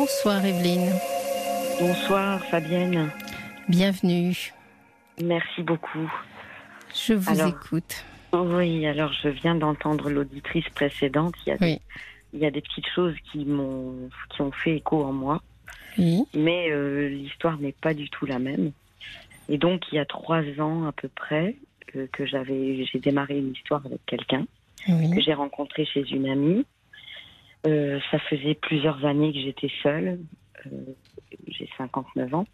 Bonsoir Evelyne. Bonsoir Fabienne. Bienvenue. Merci beaucoup. Je vous écoute. Oui, alors je viens d'entendre l'auditrice précédente. Il y, a des, il y a des petites choses qui m'ont qui ont fait écho en moi. Oui. Mais euh, l'histoire n'est pas du tout la même. Et donc il y a trois ans à peu près euh, que j'avais j'ai démarré une histoire avec quelqu'un que j'ai rencontré chez une amie. Euh, ça faisait plusieurs années que j'étais seule. j'ai 59 ans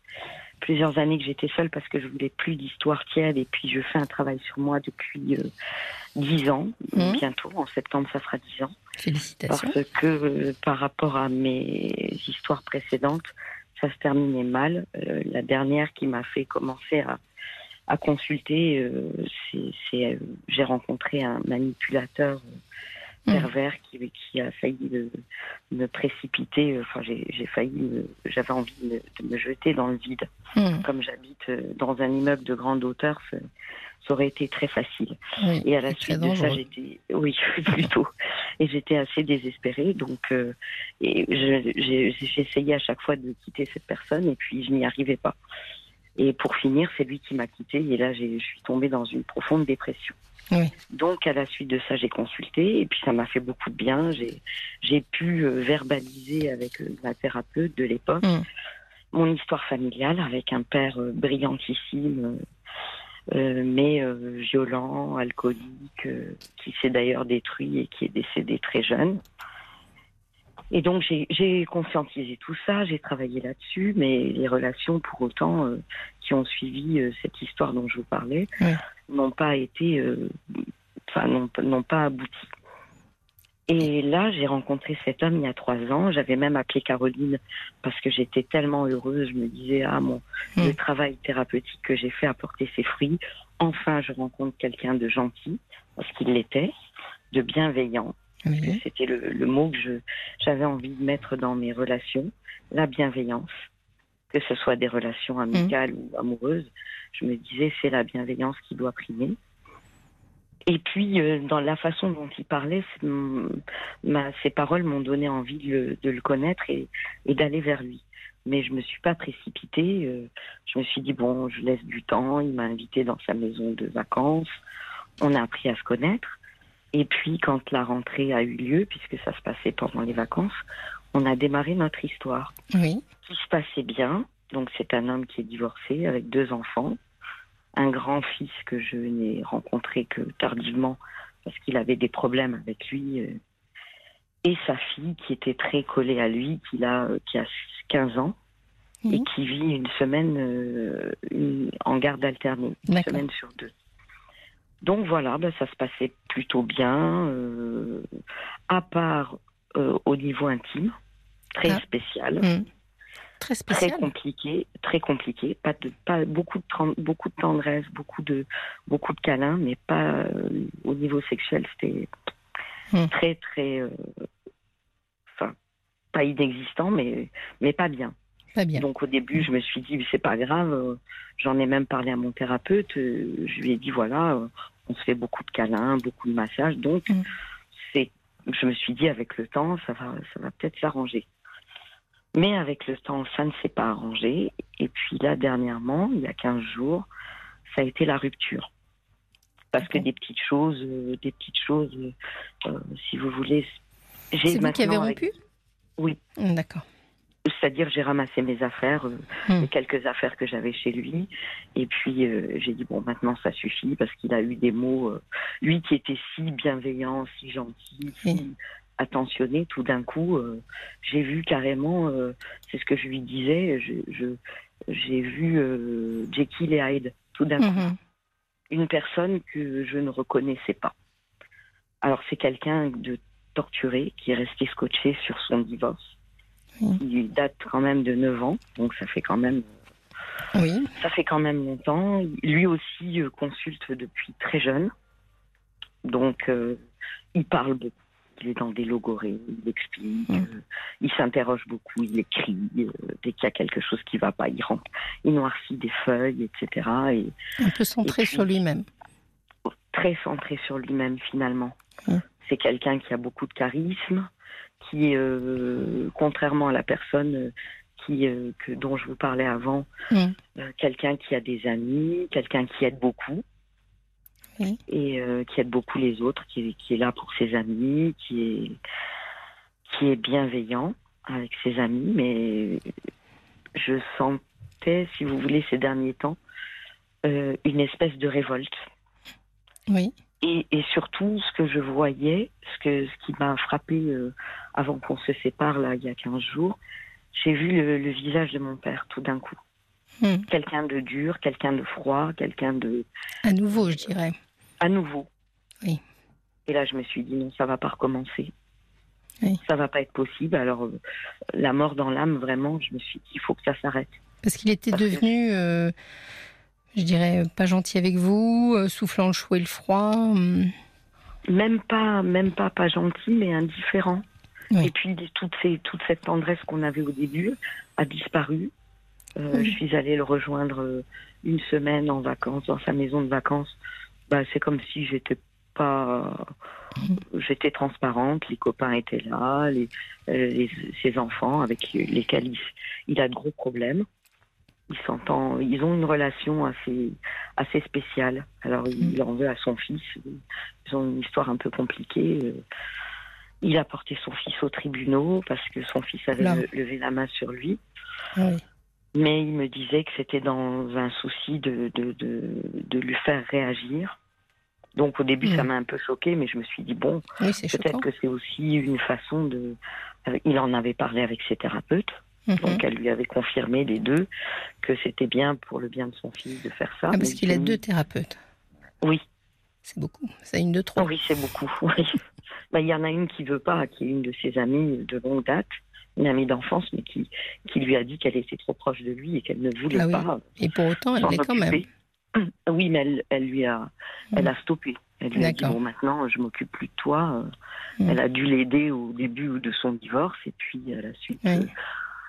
plusieurs années que j'étais seule parce que je voulais plus d'histoire tiède et puis je fais un travail sur moi depuis euh, dix ans, mmh. bientôt, en septembre ça fera dix ans. Félicitations. Parce que euh, par rapport à mes histoires précédentes, ça se terminait mal. Euh, la dernière qui m'a fait commencer à, à consulter, c'est j'ai rencontré un manipulateur. Pervers qui, qui a failli me, précipiter. Enfin, j'ai failli, j'avais envie de, me jeter dans le vide. Mmh. Comme j'habite euh, dans un immeuble de grande hauteur, ça, aurait été très facile. et à la suite de ça, j'étais, oui, plutôt. Et j'étais assez désespérée. Donc, euh, et j'ai essayé à chaque fois de quitter cette personne, et puis je n'y arrivais pas. Et pour finir, c'est lui qui m'a quitté, et là, je suis tombée dans une profonde dépression. Donc, à la suite de ça, j'ai consulté et puis ça m'a fait beaucoup de bien. J'ai pu euh, verbaliser avec euh, ma thérapeute de l'époque mm. mon histoire familiale avec un père euh, brillantissime, mais violent, alcoolique, qui s'est d'ailleurs détruit et qui est décédé très jeune. Et donc j'ai conscientisé tout ça, j'ai travaillé là-dessus, mais les relations pour autant qui ont suivi cette histoire dont je vous parlais n'ont pas été, euh, enfin, n'ont pas abouti. Et là, j'ai rencontré cet homme il y a trois ans. J'avais même appelé Caroline parce que j'étais tellement heureuse. Je me disais, ah, mon, hmm. le travail thérapeutique que j'ai fait a porté ses fruits. Enfin, je rencontre quelqu'un de gentil, parce qu'il l'était, de bienveillant. C'était le, le, mot que j'avais envie de mettre dans mes relations, la bienveillance que ce soit des relations amicales mmh. ou amoureuses, je me disais c'est la bienveillance qui doit primer. Et puis, euh, dans la façon dont il parlait, ma, ses paroles m'ont donné envie de le, connaître et, d'aller vers lui. Mais je me suis pas précipitée. Euh, je me suis dit bon, je laisse du temps. Il m'a invité dans sa maison de vacances. On a appris à se connaître. Et puis, quand la rentrée a eu lieu, puisque ça se passait pendant les vacances, on a démarré notre histoire. Oui tout se passait bien. Donc c'est un homme qui est divorcé avec deux enfants, un grand-fils que je n'ai rencontré que tardivement parce qu'il avait des problèmes avec lui, euh, et sa fille qui était très collée à lui, qui a, qui a 15 ans et qui vit une semaine euh, en garde alternée, une semaine sur deux. Donc voilà, ben, ça se passait plutôt bien, euh, à part au niveau intime, très ah. spécial. Mmh. Très Très compliqué, très compliqué. Pas de, pas beaucoup de beaucoup de tendresse, beaucoup de, beaucoup de câlins, mais pas euh, au niveau sexuel. C'était hmm. très, très, euh, enfin, pas inexistant, mais, mais pas bien. Donc au début, je me suis dit, c'est pas grave. Euh, j'en ai même parlé à mon thérapeute. je lui ai dit, voilà, on se fait beaucoup de câlins, beaucoup de massages. Donc, hmm. Je me suis dit, avec le temps, ça va, ça va peut-être s'arranger. Mais avec le temps, ça ne s'est pas arrangé. Et puis là, dernièrement, il y a 15 jours, ça a été la rupture. Parce que des petites choses, euh, des petites choses, euh, euh, si vous voulez. C'est vous qui avez rompu? Oui. D'accord. C'est-à-dire, j'ai ramassé mes affaires, hmm. les quelques affaires que j'avais chez lui. Et puis, j'ai dit, bon, maintenant, ça suffit, parce qu'il a eu des mots, lui qui était si bienveillant, si gentil, si attentionné, tout d'un coup, euh, j'ai vu carrément, euh, c'est ce que je lui disais, je, j'ai vu euh, Jekyll et Hyde, tout d'un coup. Mhm. Une personne que je ne reconnaissais pas. Alors c'est quelqu'un de torturé qui est resté scotché sur son divorce. Il date quand même de 9 ans, donc ça fait quand même oui. Ça fait quand même longtemps. Lui aussi consulte depuis très jeune. Donc, il parle beaucoup il est dans des logorées, il explique, mm. euh, il s'interroge beaucoup, il écrit, euh, dès qu'il y a quelque chose qui ne va pas, il rentre, il noircit des feuilles, etc. Et, Un peu centré sur lui-même. Très centré sur lui-même finalement. Mm. C'est quelqu'un qui a beaucoup de charisme, qui, euh, contrairement à la personne qui, que, dont je vous parlais avant, quelqu'un qui a des amis, quelqu'un qui aide beaucoup. Et qui aide beaucoup les autres, qui, qui est là pour ses amis, qui est, qui est bienveillant avec ses amis, mais je sentais, si vous voulez, ces derniers temps, euh, une espèce de révolte. Oui. Et, et, surtout, ce que je voyais, ce, que, ce qui m'a frappé euh, avant qu'on se sépare, là, il y a 15 jours, j'ai vu le, le, visage de mon père tout d'un coup. Hmm. Quelqu'un de dur, quelqu'un de froid, quelqu'un de... À nouveau, je dirais. À nouveau. Oui. Et là, je me suis dit, non, ça va pas recommencer. Oui. Ça va pas être possible. Alors, euh, la mort dans l'âme, vraiment, je me suis dit, il faut que ça s'arrête. Parce qu'il était Parce devenu, euh, je dirais, pas gentil avec vous, euh, soufflant le chaud et le froid. hum. Même pas, même pas, pas gentil, mais indifférent. Oui. Et puis, toute, ces, toute cette tendresse qu'on avait au début a disparu. Euh, Oui. Je suis allée le rejoindre euh, une semaine en vacances, dans sa maison de vacances. Bah, c'est comme si j'étais pas. J'étais transparente, les copains étaient là, les, euh, les- ses enfants avec lesquels il, il a de gros problèmes. Il s'entend, ils ont une relation assez, assez spéciale. Alors il en veut à son fils. Ils ont une histoire un peu compliquée. Euh, Il a porté son fils au tribunal parce que son fils avait le- levé la main sur lui. Ah oui. Mais il me disait que c'était dans un souci de, de, de, de lui faire réagir. Donc au début, ça Mhm. m'a un peu choqué, mais je me suis dit, bon, Oui, peut-être que c'est aussi une façon de... Il en avait parlé avec ses thérapeutes, Mhm. donc elle lui avait confirmé les deux que c'était bien pour le bien de son fils de faire ça. Ah, parce qu'il a deux thérapeutes. Oui, C'est beaucoup. C'est une de trop. Oh oui, c'est beaucoup. oui. Bah, Il y en a une qui veut pas, qui est une de ses amies de longue date, une amie d'enfance, mais qui, qui lui a dit qu'elle était trop proche de lui et qu'elle ne voulait Ah oui. pas Et pour autant, elle l'est quand même. Oui, mais elle, elle lui a, elle Mm. a stoppé. Elle lui a dit bon maintenant je m'occupe plus de toi. Mm. Elle a dû l'aider au début de son divorce et puis à la suite, Oui. euh,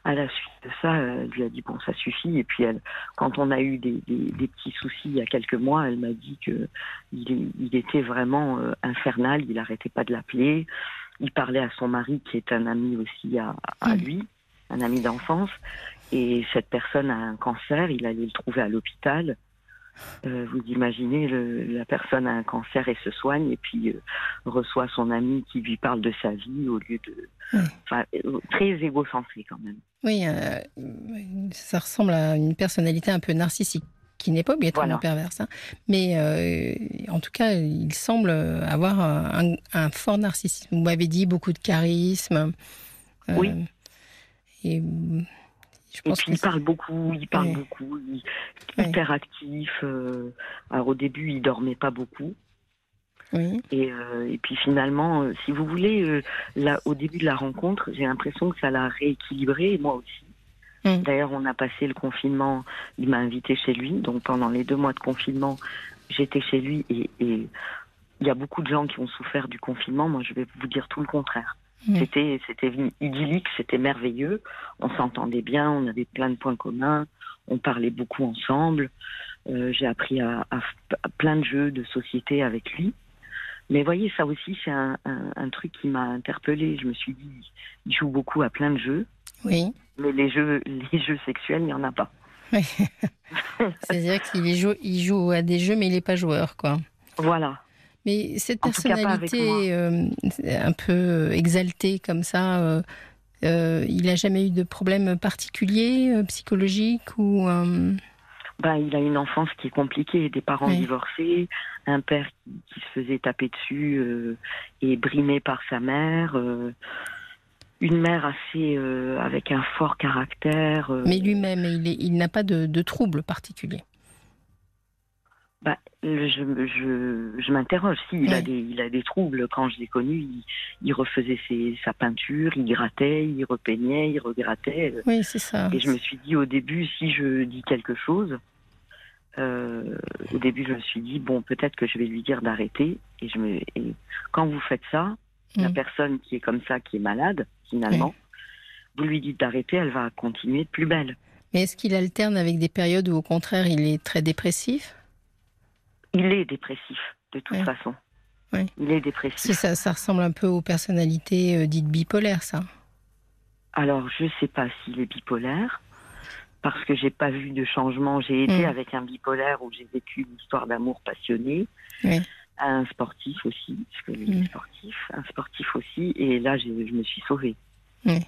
à la suite de ça, euh, elle lui a dit bon ça suffit. Et puis elle, quand on a eu des, des, des petits soucis il y a quelques mois, elle m'a dit que il, était vraiment euh, infernal. Il arrêtait pas de l'appeler. Il parlait à son mari qui est un ami aussi à, à Mm. lui, un ami d'enfance. Et cette personne a un cancer. Il allait le trouver à l'hôpital. Euh, vous imaginez, le- la personne a un cancer et se soigne et puis euh, reçoit son ami qui lui parle de sa vie au lieu de... Enfin, euh, très égocentré quand même. Oui, euh, ça ressemble à une personnalité un peu narcissique, qui n'est pas obligatoirement Voilà. perverse. hein. Mais en tout cas, il semble avoir un, un fort narcissisme. Vous m'avez dit beaucoup de charisme. Oui. Et je Et pense puis que il parle beaucoup, il parle beaucoup, il Ouais. hyper actif. euh, alors au début, il dormait pas beaucoup. oui, Et, euh, et puis finalement, euh, si vous voulez, là, au début de la rencontre, j'ai l'impression que ça l'a rééquilibré, et moi aussi. Mm. D'ailleurs, on a passé le confinement, il m'a invité chez lui, donc pendant les deux mois de confinement, j'étais chez lui, et et il y a beaucoup de gens qui ont souffert du confinement, moi je vais vous dire tout le contraire. Mm. C'était c'était idyllique, c'était merveilleux, on s'entendait bien, on avait plein de points communs, on parlait beaucoup ensemble, euh, j'ai appris à, à f- à plein de jeux de société avec lui. Mais voyez, ça aussi, c'est un, un, un truc qui m'a interpellée. Je me suis dit, il joue beaucoup à plein de jeux, oui. mais les jeux, les jeux sexuels, il n'y en a pas. C'est-à-dire qu'il est jou- il joue à des jeux, mais il n'est pas joueur, quoi. Voilà. Mais cette En personnalité euh, un peu exaltée comme ça, euh, euh, il n'a jamais eu de problème particulier psychologique ou Ben, il a une enfance qui est compliquée, des parents Oui. divorcés, un père qui, se faisait taper dessus euh, et brimé par sa mère, euh, une mère assez euh, avec un fort caractère. mais lui-même, il, n'a pas de, de trouble particulier. Bah, je, je, je m'interroge. Si, il, a des, il a des troubles. Quand je l'ai connu, il, il refaisait ses, sa peinture, il grattait, il repeignait, il regrattait. Oui, c'est ça. Et je me suis dit au début, si je dis quelque chose, euh, au début, je me suis dit, bon, peut-être que je vais lui dire d'arrêter. Et, je me, et quand vous faites ça, la Mm. personne qui est comme ça, qui est malade, finalement, vous lui dites d'arrêter, elle va continuer de plus belle. Mais est-ce qu'il alterne avec des périodes où, au contraire, il est très dépressif? Il est dépressif, de toute Oui. façon. Il est dépressif. Ça, ça ressemble un peu aux personnalités euh, dites bipolaires, ça. Alors, je ne sais pas s'il est bipolaire, parce que j'ai pas vu de changement. J'ai été Mm. avec un bipolaire où j'ai vécu une histoire d'amour passionné. Oui. Un sportif aussi, parce que lui Mm. est sportif, un sportif aussi, et là je me suis sauvée.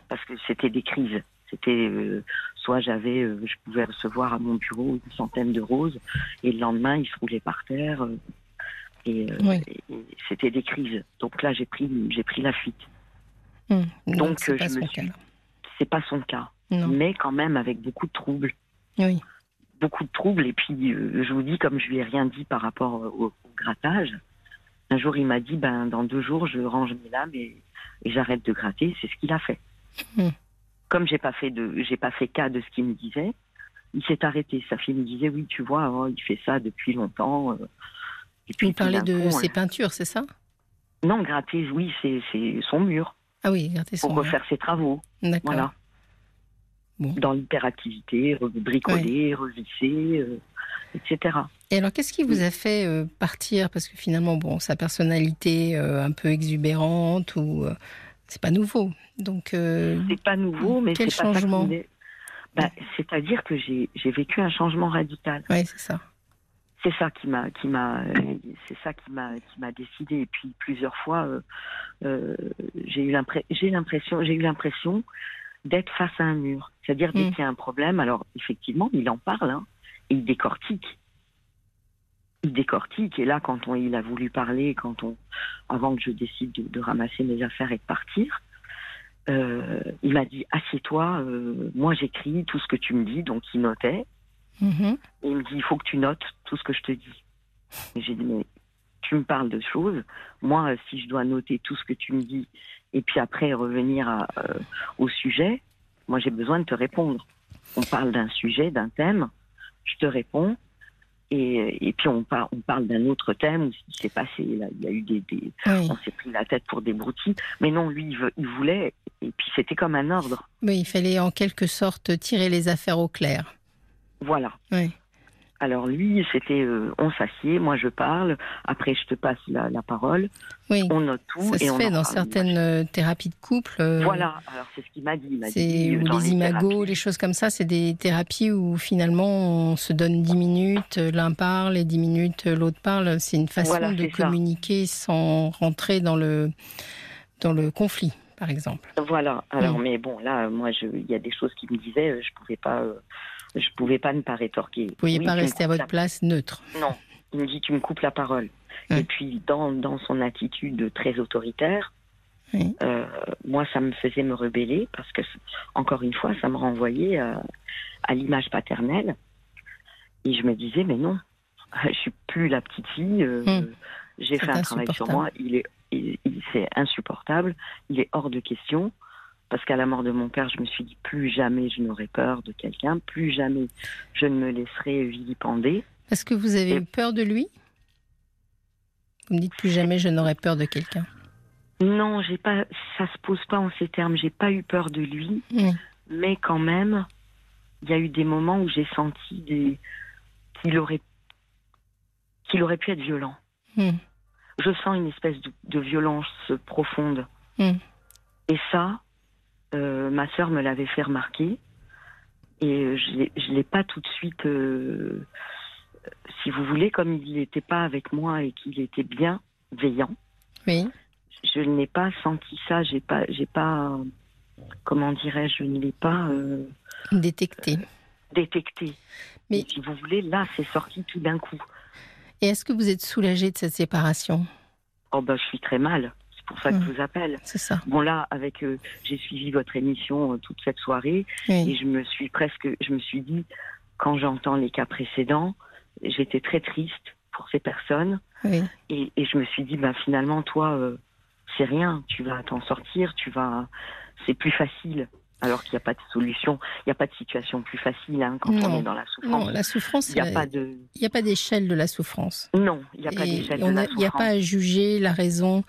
Parce que c'était des crises. C'était euh, soit j'avais, euh, je pouvais recevoir à mon bureau une centaine de roses, et le lendemain il se roulait par terre, euh, et, Oui. et- et c'était des crises. Donc là j'ai pris, j'ai pris la fuite. Hum. Donc, je me suis-. C'est pas son cas, Non. mais quand même avec beaucoup de troubles. Oui. beaucoup de troubles. Et puis, je vous dis, comme je lui ai rien dit par rapport au, au grattage, un jour, il m'a dit, ben, dans deux jours, je range mes lames et, et j'arrête de gratter. C'est ce qu'il a fait. Hmm. Comme j'ai pas fait de, j'ai pas fait cas de ce qu'il me disait, il s'est arrêté. Sa fille me disait, oui, tu vois, oh, il fait ça depuis longtemps. euh. Et Puis il parlait de ses euh, peintures, c'est ça? Non, gratter, oui, c'est, c'est son mur Ah oui, regardez son. pour refaire ses travaux. D'accord. Voilà. Bon. Dans l'hyperactivité, bricoler, revisser, euh, etc. Et alors, qu'est-ce qui vous a fait euh, partir? Parce que finalement, bon, sa personnalité euh, un peu exubérante ou c'est pas nouveau. Donc, euh, C'est pas nouveau, mais Quel pas changement me- Bah, C'est-à-dire que j'ai j'ai vécu un changement radical. ouais, c'est ça. C'est ça qui m'a qui m'a c'est ça qui m'a qui m'a décidé. Et puis plusieurs fois, euh, euh, j'ai eu l'impression j'ai l'impression j'ai eu l'impression d'être face à un mur. C'est-à-dire dès qu'il y a un problème, alors effectivement, il en parle hein, et il décortique. Il décortique et là, quand on, il a voulu parler, quand on, avant que je décide de, de ramasser mes affaires et de partir, euh, il m'a dit assieds-toi, euh, moi j'écris tout ce que tu me dis, donc il notait. Mhm. Et il me dit, il faut que tu notes tout ce que je te dis. Et j'ai dit, mais tu me parles de choses. Moi, euh, si je dois noter tout ce que tu me dis et puis après revenir à, euh, au sujet, moi j'ai besoin de te répondre. On parle d'un sujet, d'un thème, je te réponds. Et, et puis on, par- on parle d'un autre thème où ce qui s'est passé. Là, il y a eu des, des- Oui. on s'est pris la tête pour des broutilles. Mais non, lui, il, veut- il voulait. Et puis c'était comme un ordre. Oui, il fallait en quelque sorte tirer les affaires au clair. Voilà. Oui. Alors lui, c'était euh, on s'assied, moi je parle, après je te passe la, la parole, Oui. on note tout Ça et se on fait dans parle. certaines euh, thérapies de couple. euh, Voilà, alors c'est ce qu'il m'a dit. Il m'a C'est dit euh, ou les les imagos, thérapies. les choses comme ça, c'est des thérapies où finalement on se donne 10 minutes, l'un parle et 10 minutes l'autre parle. C'est une façon Voilà, de ça. communiquer sans rentrer dans le dans le conflit, par exemple. Voilà. Alors Mm. mais bon là, moi il y a des choses qui me disaient, je pouvais pas, euh, je pouvais pas ne pas rétorquer. Vous pouviez Oui, pas rester à votre place neutre. Non, il me dit tu me coupes la parole. Et puis dans dans son attitude très autoritaire, Oui. euh, moi ça me faisait me rebeller parce que encore une fois ça me renvoyait à, à l'image paternelle et je me disais mais non je suis plus la petite fille euh, Hmm. j'ai fait un travail sur moi il est il, il- c'est insupportable il est hors de question parce qu'à la mort de mon père, je me suis dit plus jamais je n'aurai peur de quelqu'un, plus jamais je ne me laisserai vilipender. Parce que vous avez Et- eu peur de lui? Vous me dites plus jamais je n'aurai peur de quelqu'un. Non, j'ai pas, ça se pose pas en ces termes. J'ai pas eu peur de lui, Oui. mais quand même, il y a eu des moments où j'ai senti des... qu'il aurait qu'il aurait pu être violent. Hmm. Je sens une espèce de, de violence profonde. Hmm. Et ça, euh, ma sœur me l'avait fait remarquer. Et je je l'ai pas tout de suite, euh, si vous voulez, comme il n'était pas avec moi et qu'il était bien veillant, Oui. je n'ai pas senti ça. J'ai pas, j'ai pas, comment dirais-je, je ne l'ai pas euh, Détecté. détecté. Mais- Et si vous voulez, là, c'est sorti tout d'un coup. Et est-ce que vous êtes soulagé de cette séparation? Oh ben, je suis très mal. C'est pour ça que Hmm. je vous appelle. C'est ça. Bon là, avec, euh, j'ai suivi votre émission euh, toute cette soirée et je me suis presque, je me suis dit, quand j'entends les cas précédents, j'étais très triste pour ces personnes oui. et, et je me suis dit, ben finalement, toi, euh, c'est rien, tu vas t'en sortir, tu vas, c'est plus facile. Alors qu'il n'y a pas de solution, il n'y a pas de situation plus facile hein, quand on est dans la souffrance. Non, la souffrance, il n'y a, pas de... Il a pas d'échelle de la souffrance. Non, il n'y a pas d'échelle de la souffrance. Il n'y a pas à juger la raison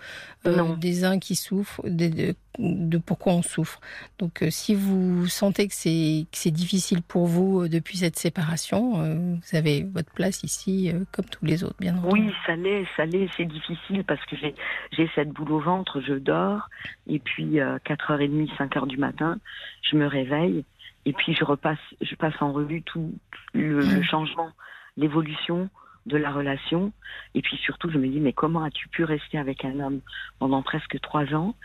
euh, des uns qui souffrent, de, de, pourquoi on souffre. Donc, euh, si vous sentez que c'est c'est difficile pour vous euh, depuis cette séparation, vous avez votre place ici, comme tous les autres, bien entendu. Oui, ça l'est, ça l'est, c'est difficile parce que j'ai j'ai cette boule au ventre, je dors, et puis 4h30, 5h du matin, je me réveille et puis je repasse, je passe en revue tout le, mmh. changement, l'évolution de la relation. Et puis surtout, je me dis, mais comment as-tu pu rester avec un homme pendant presque trois ans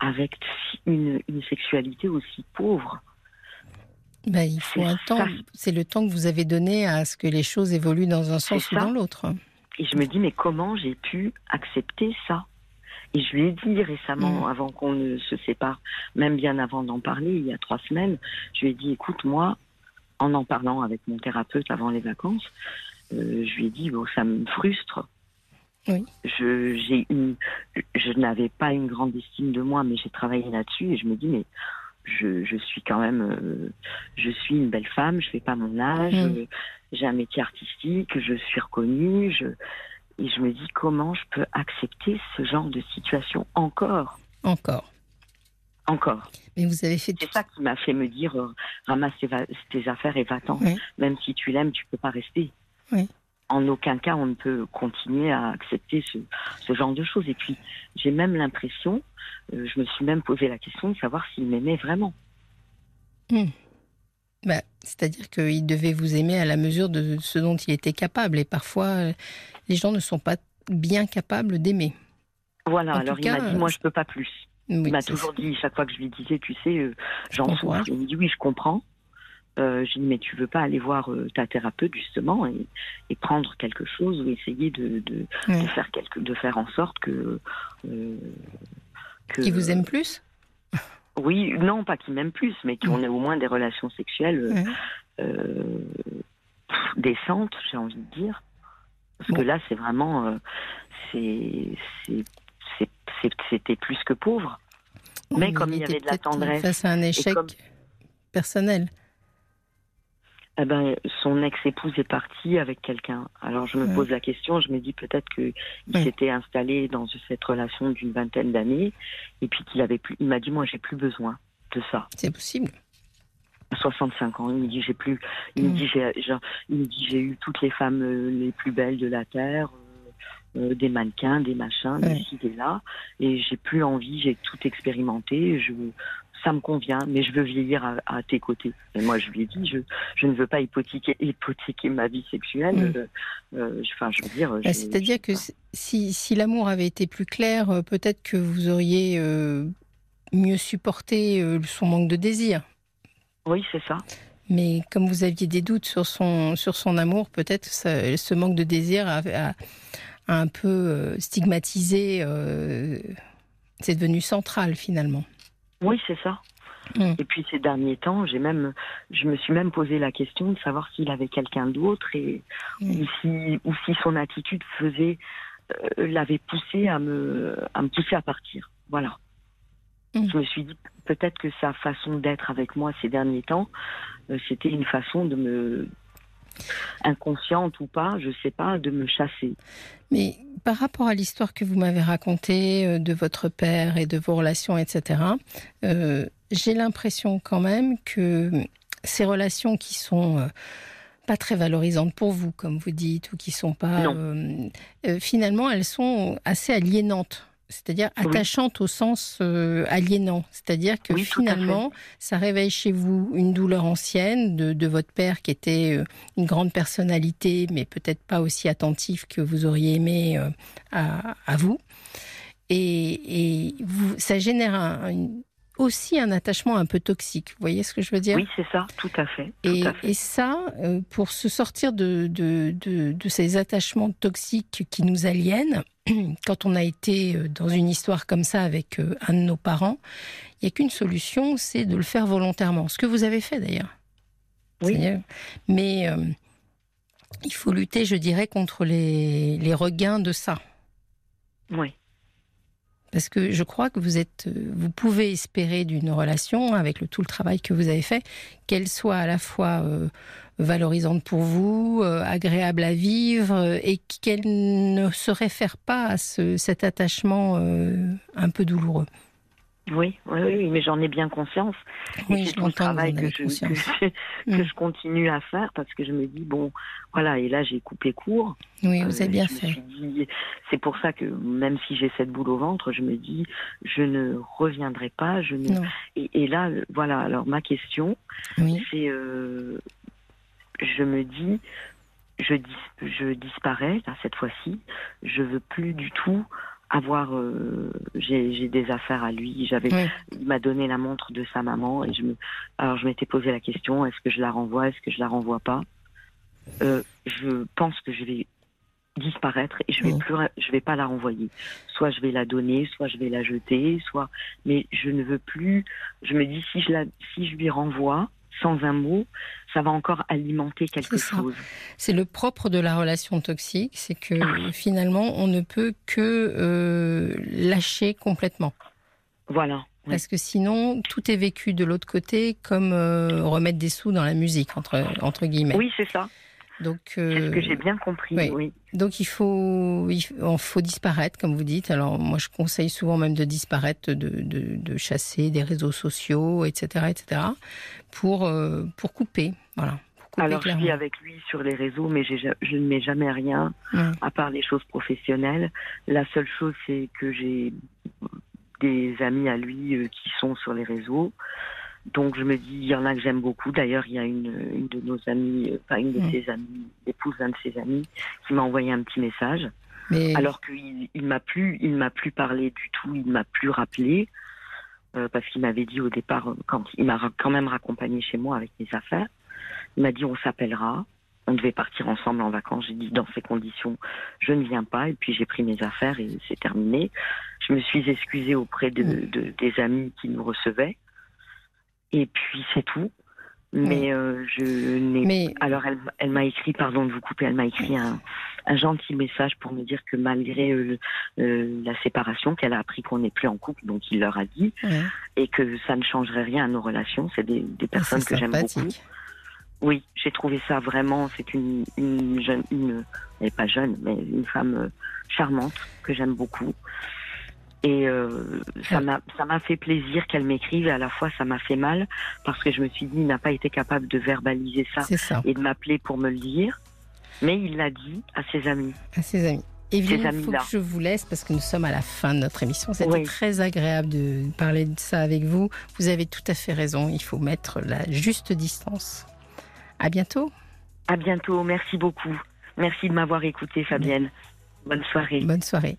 avec une, sexualité aussi pauvre? Ben, il faut un temps. C'est le temps que vous avez donné à ce que les choses évoluent dans un sens ou dans l'autre. Et je me dis, mais comment j'ai pu accepter ça? Et je lui ai dit récemment, mm. avant qu'on ne se sépare, même bien avant d'en parler, il y a trois semaines, je lui ai dit, écoute, moi, en en parlant avec mon thérapeute avant les vacances, euh, je lui ai dit, bon, ça me frustre. Oui. Je, j'ai une, je n'avais pas une grande estime de moi, mais j'ai travaillé là-dessus et je me dis, mais je, je suis quand même, euh, je suis une belle femme, je fais pas mon âge, mm. j'ai un métier artistique, je suis reconnue, je, et je me dis comment je peux accepter ce genre de situation encore. Encore. Encore. Mais vous avez fait. C'est ça qui m'a fait me dire euh, ramasse tes, affaires et va-t'en. Même si tu l'aimes, tu peux pas rester. Oui. En aucun cas, on ne peut continuer à accepter ce, genre de choses. Et puis, j'ai même l'impression, euh, je me suis même posé la question de savoir s'il m'aimait vraiment. Hmm. Bah, c'est-à-dire qu'il devait vous aimer à la mesure de ce dont il était capable. Et parfois, les gens ne sont pas bien capables d'aimer. Voilà, alors il m'a dit, moi je peux pas plus. il m'a toujours dit, chaque fois que je lui disais, tu sais, euh, j'en souffre. Il me dit, oui, je comprends. Euh, je dis, mais tu veux pas aller voir euh, ta thérapeute justement et, prendre quelque chose ou essayer de, faire quelque, de faire en sorte que. Euh, Qui vous aime plus? Oui, non, pas qui m'aime plus, mais qu'on ait au moins des relations sexuelles décentes, j'ai envie de dire. Parce que là, c'est vraiment. Euh, c'était plus que pauvre. Mais comme il y avait de la tendresse. Face à un échec personnel. Eh ben, son ex-épouse est partie avec quelqu'un. Alors je me pose la question, je me dis peut-être qu'il s'était installé dans cette relation d'une vingtaine d'années et puis qu'il avait plus. Il m'a dit moi j'ai plus besoin de ça. C'est possible. 65 ans. Il me dit j'ai plus, il me mm. dit j'ai, il me dit j'ai eu toutes les femmes euh, les plus belles de la terre, euh, euh, des mannequins, des machins, des ci, des là, et j'ai plus envie, j'ai tout expérimenté. Je, ça me convient, mais je veux vieillir à, tes côtés. Et moi, je lui ai dit, je, je ne veux pas hypothéquer, hypothéquer ma vie sexuelle. Mm. Enfin, je veux dire. Bah, c'est-à-dire que si, si l'amour avait été plus clair, peut-être que vous auriez mieux supporté son manque de désir. Oui, c'est ça. Mais comme vous aviez des doutes sur son, sur son amour, peut-être ce manque de désir a, un peu euh, stigmatisé. Euh, c'est devenu central finalement. Oui, c'est ça. Mm. Et puis ces derniers temps, j'ai même, je me suis même posé la question de savoir s'il avait quelqu'un d'autre et mm. ou, si, ou si son attitude faisait euh, l'avait poussé à me, à me pousser à partir. Voilà. Mm. Je me suis dit peut-être que sa façon d'être avec moi ces derniers temps, euh, c'était une façon de me inconsciente ou pas, je sais pas, de me chasser. Mais par rapport à l'histoire que vous m'avez racontée euh, de votre père et de vos relations, etc., euh, j'ai l'impression quand même que ces relations qui sont pas très valorisantes pour vous, comme vous dites, ou qui sont pas, finalement, elles sont assez aliénantes c'est-à-dire attachante au sens euh, aliénant. C'est-à-dire que finalement, ça réveille chez vous une douleur ancienne de, votre père qui était euh, une grande personnalité, mais peut-être pas aussi attentif que vous auriez aimé euh, à, vous. Et, vous, ça génère aussi un attachement un peu toxique. Vous voyez ce que je veux dire Oui, c'est ça, tout à fait. et, ça, pour se sortir de, de, de, ces attachements toxiques qui nous aliènent, quand on a été euh, dans une histoire comme ça avec euh, un de nos parents, il n'y a qu'une solution, c'est de le faire volontairement. Ce que vous avez fait d'ailleurs. Oui. Mais euh, il faut lutter, je dirais, contre les, regains de ça. Oui. Parce que je crois que vous êtes, vous pouvez espérer d'une relation avec le, tout le travail que vous avez fait, qu'elle soit à la fois euh, valorisante pour vous, euh, agréable à vivre, et qu'elle ne se réfère pas à ce, cet attachement euh, un peu douloureux. Oui, oui, oui, mais j'en ai bien conscience. Oui, c'est tout le travail que je, que, je, que Mm. je continue à faire parce que je me dis, bon, voilà, et là j'ai coupé court. Oui, vous Euh, avez bien fait. C'est pour ça que même si j'ai cette boule au ventre, je me dis, je ne reviendrai pas. Je ne... Et, et là, voilà, alors ma question, oui, c'est, euh, je me dis, je, dis, je disparais, là, cette fois-ci, je veux plus du tout avoir, euh, j'ai des affaires à lui, j'avais oui. il m'a donné la montre de sa maman et je me alors je m'étais posé la question est-ce que je la renvoie est-ce que je la renvoie pas? Euh, je pense que je vais disparaître et je vais Oui. plus je vais pas la renvoyer soit je vais la donner soit je vais la jeter soit mais je ne veux plus je me dis si je la si je lui renvoie sans un mot ça va encore alimenter quelque chose C'est le propre de la relation toxique, c'est que finalement, on ne peut que euh, lâcher complètement. voilà Oui. Parce que sinon, tout est vécu de l'autre côté comme euh, remettre des sous dans la musique, entre, entre guillemets. oui c'est ça Donc, c'est euh, ce que j'ai bien compris oui. oui donc il faut, il faut disparaître, comme vous dites. Alors moi, je conseille souvent même de disparaître, de, de, de chasser des réseaux sociaux, etc., etc., pour, euh, pour couper. Voilà. Pour couper alors je clairement. vis avec lui sur les réseaux mais je ne mets jamais rien Ouais. à part les choses professionnelles. La seule chose, c'est que j'ai des amis à lui euh, qui sont sur les réseaux. Donc je me dis, il y en a que j'aime beaucoup. D'ailleurs, il y a une, une de nos amies, euh, enfin une de Mm. ses amies, l'épouse d'un de ses amis, qui m'a envoyé un petit message. Mais Alors qu'il il m'a plus, il m'a plus parlé du tout, il m'a plus rappelé. euh, parce qu'il m'avait dit au départ, euh, quand il m'a quand même raccompagné chez moi avec mes affaires, il m'a dit on s'appellera. On devait partir ensemble en vacances. J'ai dit dans ces conditions, je ne viens pas. Et puis j'ai pris mes affaires et c'est terminé. Je me suis excusée auprès de, Mm. de- des amis qui nous recevaient. Et puis c'est tout. Mais euh, je n'ai mais alors elle, elle m'a écrit, pardon de vous couper, elle m'a écrit un, un gentil message pour me dire que malgré euh, euh, la séparation, qu'elle a appris qu'on n'est plus en couple, donc il leur a dit, ouais, et que ça ne changerait rien à nos relations. C'est des, des personnes que j'aime beaucoup. Oui, j'ai trouvé ça vraiment, c'est une, une jeune, une, elle est pas jeune, mais une femme charmante que j'aime beaucoup. Et euh, ça m'a ça m'a fait plaisir qu'elle m'écrive et à la fois ça m'a fait mal parce que je me suis dit il n'a pas été capable de verbaliser ça et de m'appeler pour me le dire, mais il l'a dit à ses amis. à ses amis. Evelyne, il faut que je vous laisse parce que nous sommes à la fin de notre émission. C'était Oui. très agréable de parler de ça avec vous. Vous avez tout à fait raison. Il faut mettre la juste distance. À bientôt. À bientôt, merci beaucoup. Merci de m'avoir écouté Fabienne. Bonne soirée. Bonne soirée.